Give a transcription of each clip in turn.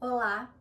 Olá!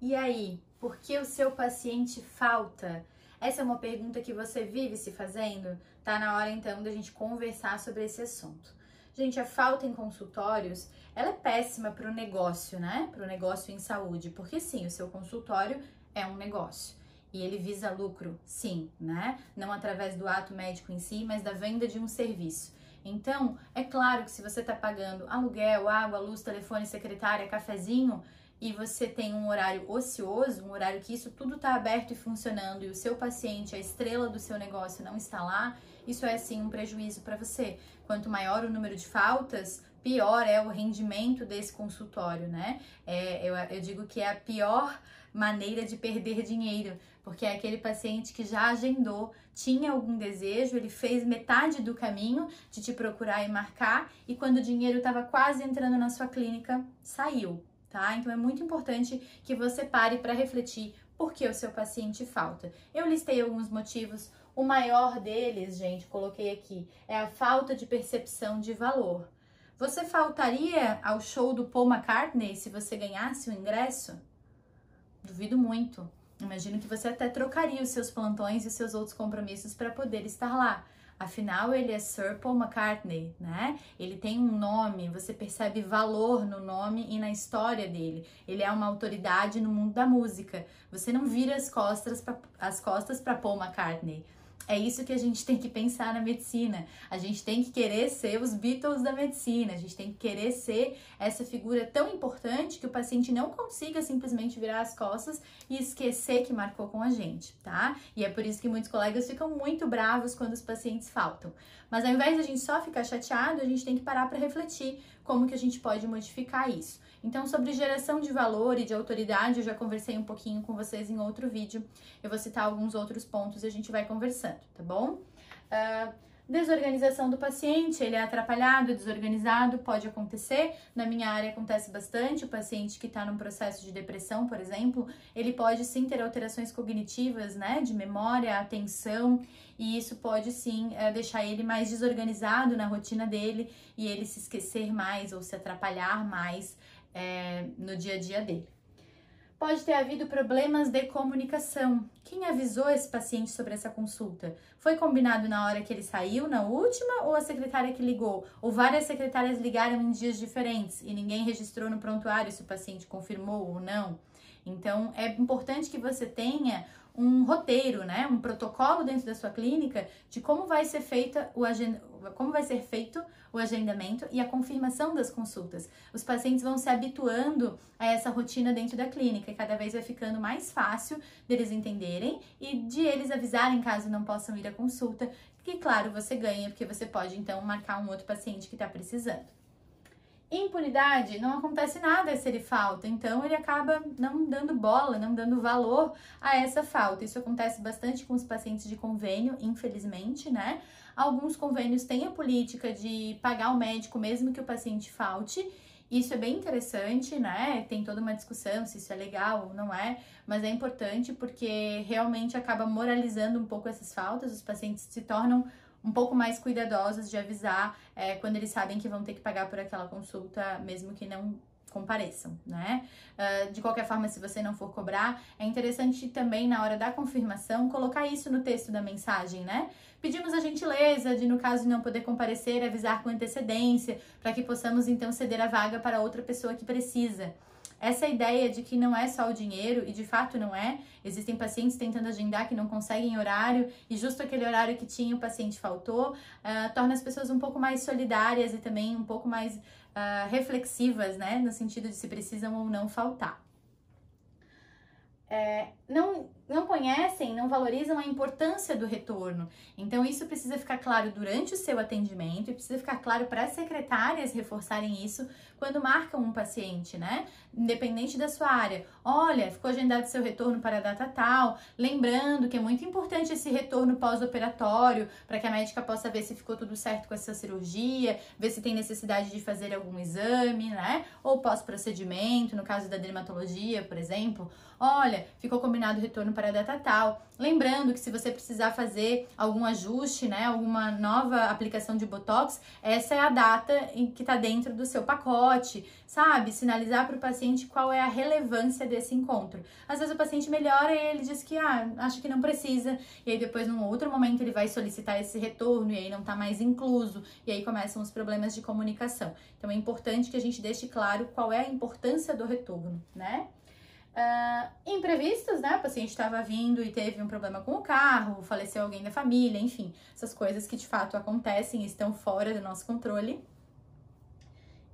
E aí, por que o seu paciente falta? Essa é uma pergunta que você vive se fazendo? Tá na hora então da gente conversar sobre esse assunto. Gente, a falta em consultórios, ela é péssima para o negócio, né? Para o negócio em saúde, porque sim, o seu consultório é um negócio e ele visa lucro, sim, né? Não através do ato médico em si, mas da venda de um serviço. Então, é claro que se você está pagando aluguel, água, luz, telefone, secretária, cafezinho, e você tem um horário ocioso, um horário que isso tudo está aberto e funcionando e o seu paciente, a estrela do seu negócio, não está lá, isso é sim um prejuízo para você. Quanto maior o número de faltas, pior é o rendimento desse consultório, né? É, eu, eu digo que é a pior maneira de perder dinheiro, porque é aquele paciente que já agendou, tinha algum desejo, ele fez metade do caminho de te procurar e marcar, e quando o dinheiro estava quase entrando na sua clínica, saiu tá? Então é muito importante que você pare para refletir por que o seu paciente falta. Eu listei alguns motivos, o maior deles, gente, coloquei aqui, é a falta de percepção de valor. Você faltaria ao show do Paul McCartney se você ganhasse o ingresso? Duvido muito. Imagino que você até trocaria os seus plantões e os seus outros compromissos para poder estar lá. Afinal, ele é Sir Paul McCartney, né? Ele tem um nome, você percebe valor no nome e na história dele. Ele é uma autoridade no mundo da música. Você não vira as costas para Paul McCartney. É isso que a gente tem que pensar na medicina. A gente tem que querer ser os Beatles da medicina. A gente tem que querer ser essa figura tão importante que o paciente não consiga simplesmente virar as costas e esquecer que marcou com a gente, tá? E é por isso que muitos colegas ficam muito bravos quando os pacientes faltam. Mas ao invés de a gente só ficar chateado, a gente tem que parar para refletir como que a gente pode modificar isso. Então, sobre geração de valor e de autoridade, eu já conversei um pouquinho com vocês em outro vídeo. Eu vou citar alguns outros pontos e a gente vai conversando, tá bom? Uh, Desorganização do paciente, ele é atrapalhado, desorganizado, pode acontecer. Na minha área acontece bastante. O paciente que está num processo de depressão, por exemplo, ele pode sim ter alterações cognitivas, né, de memória, atenção, e isso pode sim é, deixar ele mais desorganizado na rotina dele e ele se esquecer mais ou se atrapalhar mais é, no dia a dia dele. Pode ter havido problemas de comunicação. Quem avisou esse paciente sobre essa consulta? Foi combinado na hora que ele saiu, na última, ou a secretária que ligou? Ou várias secretárias ligaram em dias diferentes e ninguém registrou no prontuário se o paciente confirmou ou não? Então, é importante que você tenha um roteiro, né, um protocolo dentro da sua clínica de como vai ser feita o como vai ser feito o agendamento e a confirmação das consultas. Os pacientes vão se habituando a essa rotina dentro da clínica e cada vez vai ficando mais fácil deles entenderem e de eles avisarem caso não possam ir à consulta, que claro, você ganha porque você pode então marcar um outro paciente que está precisando. Impunidade, não acontece nada se ele falta, então ele acaba não dando bola, não dando valor a essa falta. Isso acontece bastante com os pacientes de convênio, infelizmente, né? Alguns convênios têm a política de pagar o médico mesmo que o paciente falte. Isso é bem interessante, né? Tem toda uma discussão se isso é legal ou não é, mas é importante porque realmente acaba moralizando um pouco essas faltas, os pacientes se tornam um pouco mais cuidadosos de avisar é, quando eles sabem que vão ter que pagar por aquela consulta, mesmo que não compareçam, né? Uh, de qualquer forma, se você não for cobrar, é interessante também na hora da confirmação colocar isso no texto da mensagem, né? Pedimos a gentileza de, no caso de não poder comparecer, avisar com antecedência, para que possamos então ceder a vaga para outra pessoa que precisa. Essa ideia de que não é só o dinheiro, e de fato não é, existem pacientes tentando agendar que não conseguem horário, e justo aquele horário que tinha o paciente faltou, uh, torna as pessoas um pouco mais solidárias e também um pouco mais uh, reflexivas, né, no sentido de se precisam ou não faltar. É, não não conhecem, não valorizam a importância do retorno. Então, isso precisa ficar claro durante o seu atendimento e precisa ficar claro para as secretárias reforçarem isso quando marcam um paciente, né? Independente da sua área. Olha, ficou agendado seu retorno para a data tal. Lembrando que é muito importante esse retorno pós-operatório para que a médica possa ver se ficou tudo certo com essa cirurgia, ver se tem necessidade de fazer algum exame, né? Ou pós-procedimento, no caso da dermatologia, por exemplo. Olha, ficou combinado o retorno para a data tal. Lembrando que se você precisar fazer algum ajuste, né, alguma nova aplicação de botox, essa é a data em que está dentro do seu pacote, sabe? Sinalizar para o paciente qual é a relevância desse encontro. Às vezes o paciente melhora e ele diz que ah, acha que não precisa, e aí depois num outro momento ele vai solicitar esse retorno e aí não está mais incluso, e aí começam os problemas de comunicação. Então é importante que a gente deixe claro qual é a importância do retorno, né? Uh, imprevistos, né? O paciente estava vindo e teve um problema com o carro, faleceu alguém da família, enfim, essas coisas que de fato acontecem e estão fora do nosso controle.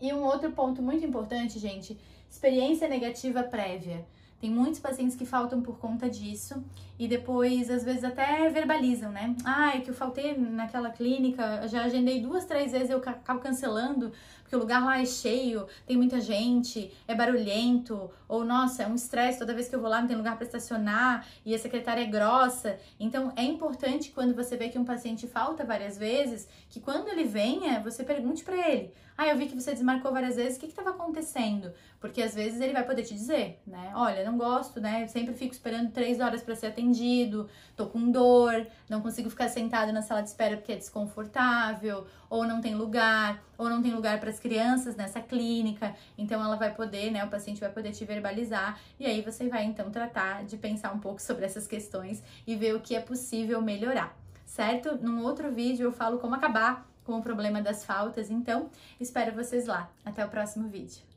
E um outro ponto muito importante, gente, experiência negativa prévia. Tem muitos pacientes que faltam por conta disso e depois, às vezes, até verbalizam, né? Ah, é que eu faltei naquela clínica, já agendei duas, três vezes, eu acabo cancelando, porque o lugar lá é cheio, tem muita gente, é barulhento, ou nossa, é um estresse, toda vez que eu vou lá não tem lugar para estacionar e a secretária é grossa. Então, é importante quando você vê que um paciente falta várias vezes, que quando ele venha, você pergunte para ele: ah, eu vi que você desmarcou várias vezes, o que estava acontecendo? Porque às vezes ele vai poder te dizer, né? Olha, não gosto, né? Eu sempre fico esperando três horas para ser atendido, tô com dor, não consigo ficar sentado na sala de espera porque é desconfortável, ou não tem lugar, ou não tem lugar para as crianças nessa clínica. Então ela vai poder, né? O paciente vai poder te verbalizar e aí você vai então tratar de pensar um pouco sobre essas questões e ver o que é possível melhorar, certo? Num outro vídeo eu falo como acabar com o problema das faltas. Então, espero vocês lá. Até o próximo vídeo.